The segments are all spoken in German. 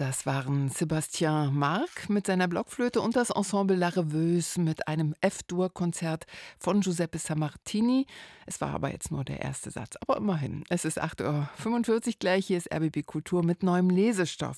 Das waren Sébastien Marc mit seiner Blockflöte und das Ensemble La Reveuse mit einem F-Dur-Konzert von Giuseppe Sammartini. Es war aber jetzt nur der erste Satz. Aber immerhin, es ist 8.45 Uhr gleich. Hier ist RBB Kultur mit neuem Lesestoff.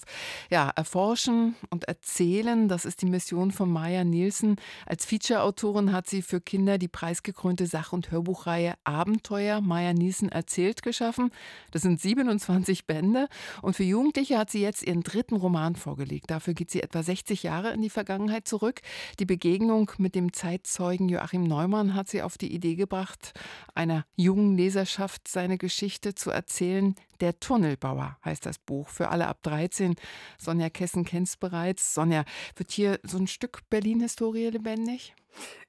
Ja, erforschen und erzählen, das ist die Mission von Maya Nielsen. Als Feature-Autorin hat sie für Kinder die preisgekrönte Sach- und Hörbuchreihe Abenteuer Maya Nielsen erzählt geschaffen. Das sind 27 Bände. Und für Jugendliche hat sie jetzt ihren dritten dritten Roman vorgelegt. Dafür geht sie etwa 60 Jahre in die Vergangenheit zurück. Die Begegnung mit dem Zeitzeugen Joachim Neumann hat sie auf die Idee gebracht, einer jungen Leserschaft seine Geschichte zu erzählen. Der Tunnelbauer heißt das Buch für alle ab 13. Sonja Kessen kennt es bereits. Sonja, wird hier so ein Stück Berlin-Historie lebendig?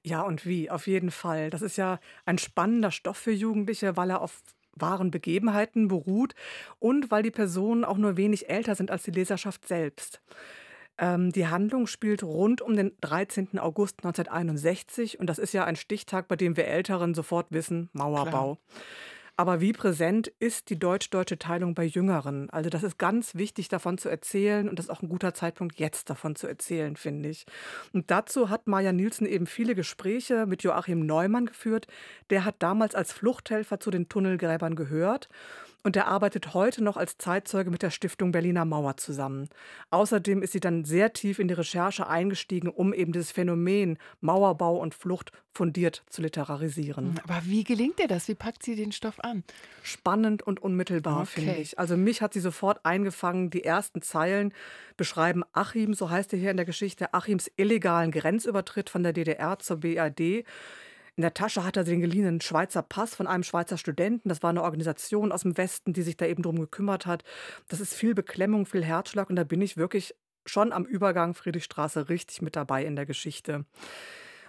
Ja, und wie? Auf jeden Fall. Das ist ja ein spannender Stoff für Jugendliche, weil er auf wahren Begebenheiten beruht und weil die Personen auch nur wenig älter sind als die Leserschaft selbst. Ähm, die Handlung spielt rund um den 13. August 1961 und das ist ja ein Stichtag, bei dem wir Älteren sofort wissen, Mauerbau. Klar. Aber wie präsent ist die deutsch-deutsche Teilung bei Jüngeren? Also das ist ganz wichtig davon zu erzählen und das ist auch ein guter Zeitpunkt, jetzt davon zu erzählen, finde ich. Und dazu hat Maja Nielsen eben viele Gespräche mit Joachim Neumann geführt. Der hat damals als Fluchthelfer zu den Tunnelgräbern gehört und er arbeitet heute noch als Zeitzeuge mit der Stiftung Berliner Mauer zusammen. Außerdem ist sie dann sehr tief in die Recherche eingestiegen, um eben dieses Phänomen Mauerbau und Flucht fundiert zu literarisieren. Hm, aber wie gelingt ihr das? Wie packt sie den Stoff an? Spannend und unmittelbar, okay. finde ich. Also mich hat sie sofort eingefangen. Die ersten Zeilen beschreiben Achim, so heißt er hier in der Geschichte, Achims illegalen Grenzübertritt von der DDR zur BRD. In der Tasche hat er den geliehenen Schweizer Pass von einem Schweizer Studenten. Das war eine Organisation aus dem Westen, die sich da eben drum gekümmert hat. Das ist viel Beklemmung, viel Herzschlag und da bin ich wirklich schon am Übergang Friedrichstraße richtig mit dabei in der Geschichte.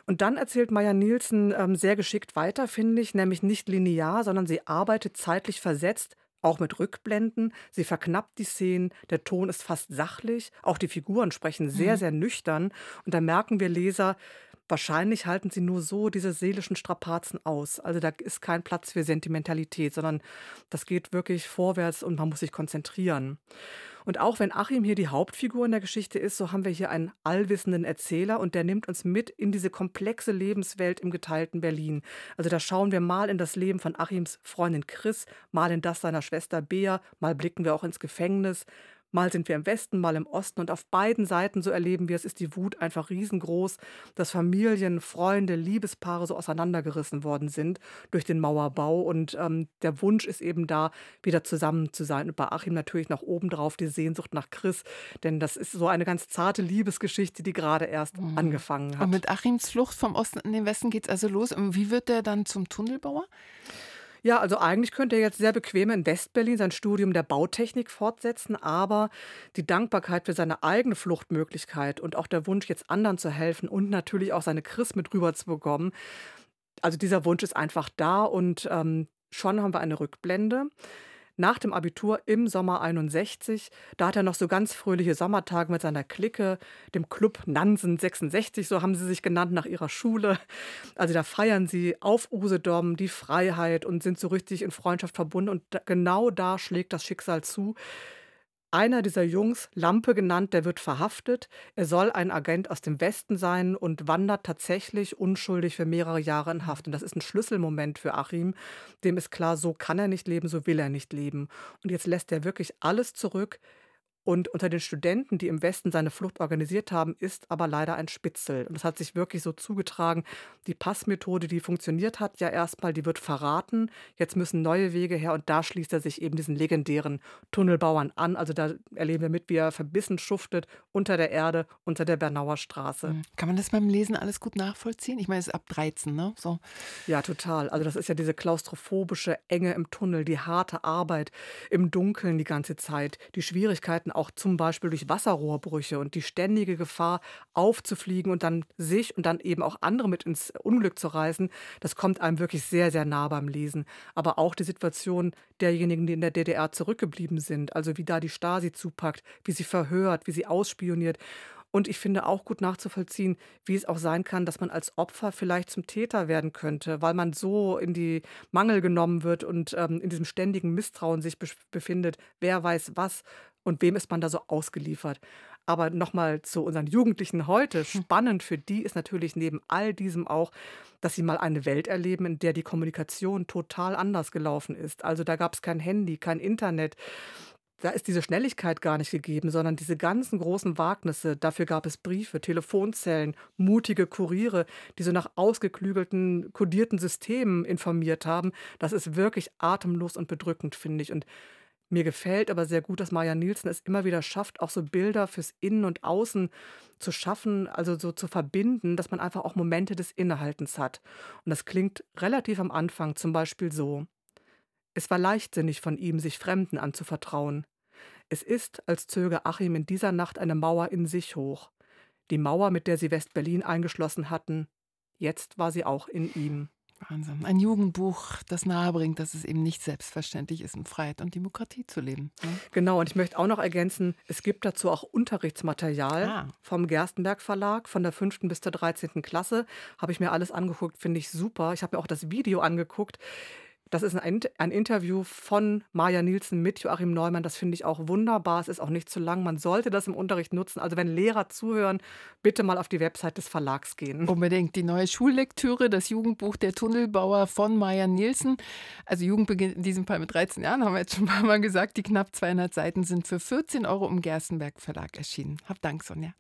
Und dann erzählt Maya Nielsen ähm, sehr geschickt weiter, finde ich, nämlich nicht linear, sondern sie arbeitet zeitlich versetzt, auch mit Rückblenden. Sie verknappt die Szenen, der Ton ist fast sachlich, auch die Figuren sprechen sehr, mhm. sehr nüchtern. Und da merken wir Leser, Wahrscheinlich halten sie nur so diese seelischen Strapazen aus. Also da ist kein Platz für Sentimentalität, sondern das geht wirklich vorwärts und man muss sich konzentrieren. Und auch wenn Achim hier die Hauptfigur in der Geschichte ist, so haben wir hier einen allwissenden Erzähler und der nimmt uns mit in diese komplexe Lebenswelt im geteilten Berlin. Also da schauen wir mal in das Leben von Achims Freundin Chris, mal in das seiner Schwester Bea, mal blicken wir auch ins Gefängnis, Mal sind wir im Westen, mal im Osten und auf beiden Seiten, so erleben wir es, ist die Wut einfach riesengroß, dass Familien, Freunde, Liebespaare so auseinandergerissen worden sind durch den Mauerbau und ähm, der Wunsch ist eben da, wieder zusammen zu sein. Und bei Achim natürlich noch obendrauf die Sehnsucht nach Chris, denn das ist so eine ganz zarte Liebesgeschichte, die gerade erst mhm. angefangen hat. Und mit Achims Flucht vom Osten in den Westen geht es also los. Und wie wird der dann zum Tunnelbauer? Ja, also eigentlich könnte er jetzt sehr bequem in Westberlin sein Studium der Bautechnik fortsetzen, aber die Dankbarkeit für seine eigene Fluchtmöglichkeit und auch der Wunsch, jetzt anderen zu helfen und natürlich auch seine Chris mit rüber zu bekommen, also dieser Wunsch ist einfach da und ähm, schon haben wir eine Rückblende nach dem Abitur im Sommer 61. Da hat er noch so ganz fröhliche Sommertage mit seiner Clique, dem Club Nansen 66, so haben sie sich genannt nach ihrer Schule. Also da feiern sie auf Usedom die Freiheit und sind so richtig in Freundschaft verbunden. Und genau da schlägt das Schicksal zu. Einer dieser Jungs, Lampe genannt, der wird verhaftet. Er soll ein Agent aus dem Westen sein und wandert tatsächlich unschuldig für mehrere Jahre in Haft. Und das ist ein Schlüsselmoment für Achim. Dem ist klar, so kann er nicht leben, so will er nicht leben. Und jetzt lässt er wirklich alles zurück. Und unter den Studenten, die im Westen seine Flucht organisiert haben, ist aber leider ein Spitzel. Und es hat sich wirklich so zugetragen. Die Passmethode, die funktioniert hat, ja erstmal, die wird verraten. Jetzt müssen neue Wege her und da schließt er sich eben diesen legendären Tunnelbauern an. Also da erleben wir mit, wie er verbissen schuftet unter der Erde, unter der Bernauer Straße. Mhm. Kann man das beim Lesen alles gut nachvollziehen? Ich meine, es ist ab 13, ne? So. Ja, total. Also das ist ja diese klaustrophobische Enge im Tunnel, die harte Arbeit im Dunkeln die ganze Zeit, die Schwierigkeiten auch zum Beispiel durch Wasserrohrbrüche und die ständige Gefahr aufzufliegen und dann sich und dann eben auch andere mit ins Unglück zu reißen, das kommt einem wirklich sehr, sehr nah beim Lesen. Aber auch die Situation derjenigen, die in der DDR zurückgeblieben sind, also wie da die Stasi zupackt, wie sie verhört, wie sie ausspioniert. Und ich finde auch gut nachzuvollziehen, wie es auch sein kann, dass man als Opfer vielleicht zum Täter werden könnte, weil man so in die Mangel genommen wird und ähm, in diesem ständigen Misstrauen sich befindet. Wer weiß was und wem ist man da so ausgeliefert? Aber nochmal zu unseren Jugendlichen heute. Hm. Spannend für die ist natürlich neben all diesem auch, dass sie mal eine Welt erleben, in der die Kommunikation total anders gelaufen ist. Also da gab es kein Handy, kein Internet. Da ist diese Schnelligkeit gar nicht gegeben, sondern diese ganzen großen Wagnisse. Dafür gab es Briefe, Telefonzellen, mutige Kuriere, die so nach ausgeklügelten, kodierten Systemen informiert haben. Das ist wirklich atemlos und bedrückend, finde ich. Und mir gefällt aber sehr gut, dass Maja Nielsen es immer wieder schafft, auch so Bilder fürs Innen und Außen zu schaffen, also so zu verbinden, dass man einfach auch Momente des Innehaltens hat. Und das klingt relativ am Anfang zum Beispiel so. Es war leichtsinnig von ihm, sich Fremden anzuvertrauen. Es ist, als zöge Achim in dieser Nacht eine Mauer in sich hoch. Die Mauer, mit der sie West-Berlin eingeschlossen hatten. Jetzt war sie auch in ihm. Wahnsinn. Ein Jugendbuch, das nahebringt, dass es eben nicht selbstverständlich ist, in Freiheit und Demokratie zu leben. Ne? Genau, und ich möchte auch noch ergänzen, es gibt dazu auch Unterrichtsmaterial ah. vom Gerstenberg Verlag von der 5. bis zur 13. Klasse. Habe ich mir alles angeguckt, finde ich super. Ich habe mir auch das Video angeguckt. Das ist ein, ein Interview von Maja Nielsen mit Joachim Neumann. Das finde ich auch wunderbar. Es ist auch nicht zu lang. Man sollte das im Unterricht nutzen. Also wenn Lehrer zuhören, bitte mal auf die Website des Verlags gehen. Unbedingt. Die neue Schullektüre, das Jugendbuch Der Tunnelbauer von Maja Nielsen. Also Jugend beginnt in diesem Fall mit 13 Jahren, haben wir jetzt schon ein paar Mal gesagt. Die knapp 200 Seiten sind für 14 Euro im Gerstenberg Verlag erschienen. Hab Dank, Sonja.